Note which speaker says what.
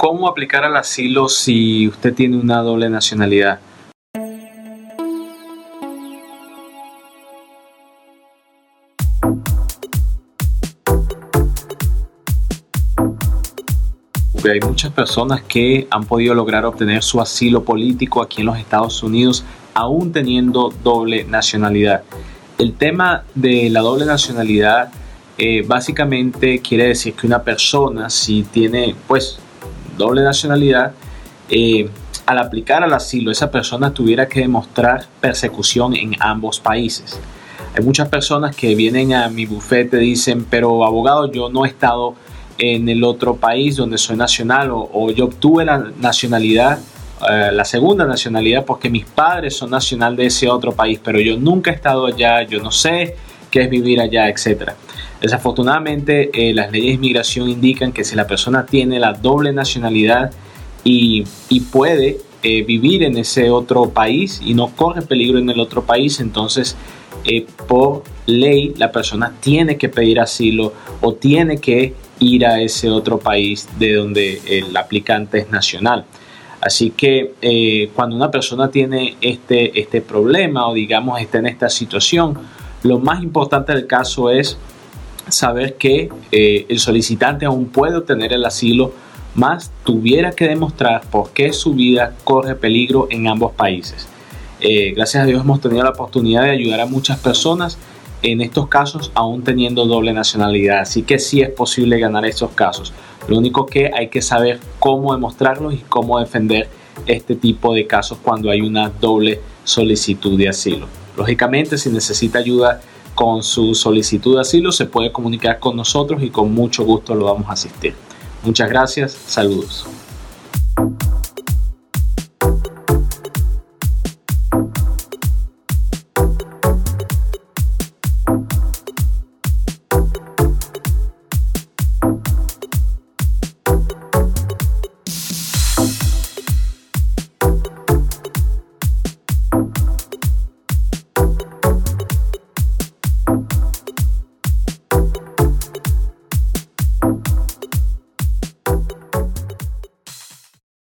Speaker 1: ¿Cómo aplicar al asilo si usted tiene una doble nacionalidad? hay muchas personas que han podido lograr obtener su asilo político aquí en los Estados Unidos aún teniendo doble nacionalidad. El tema de la doble nacionalidad eh, básicamente quiere decir que una persona si tiene pues doble nacionalidad eh, al aplicar al asilo esa persona tuviera que demostrar persecución en ambos países. Hay muchas personas que vienen a mi bufete y dicen, pero abogado, yo no he estado en el otro país donde soy nacional o, yo obtuve la nacionalidad, eh, la segunda nacionalidad porque mis padres son nacional de ese otro país, pero yo nunca he estado allá, yo no sé qué es vivir allá, etc. Desafortunadamente eh, las leyes de inmigración indican que si la persona tiene la doble nacionalidad y, puede eh, vivir en ese otro país y no corre peligro en el otro país, entonces por ley la persona tiene que pedir asilo o tiene que ir a ese otro país de donde el aplicante es nacional. Así que eh, cuando una persona tiene este, este problema o digamos está en esta situación, lo más importante del caso es saber que eh, el solicitante aún puede obtener el asilo, más tuviera que demostrar por qué su vida corre peligro en ambos países. Eh, gracias a Dios hemos tenido la oportunidad de ayudar a muchas personas en estos casos aún teniendo doble nacionalidad. Así que sí es posible ganar estos casos. Lo único que hay que saber cómo demostrarlos y cómo defender este tipo de casos cuando hay una doble solicitud de asilo. Lógicamente, si necesita ayuda con su solicitud de asilo, se puede comunicar con nosotros y con mucho gusto lo vamos a asistir. Muchas gracias, saludos.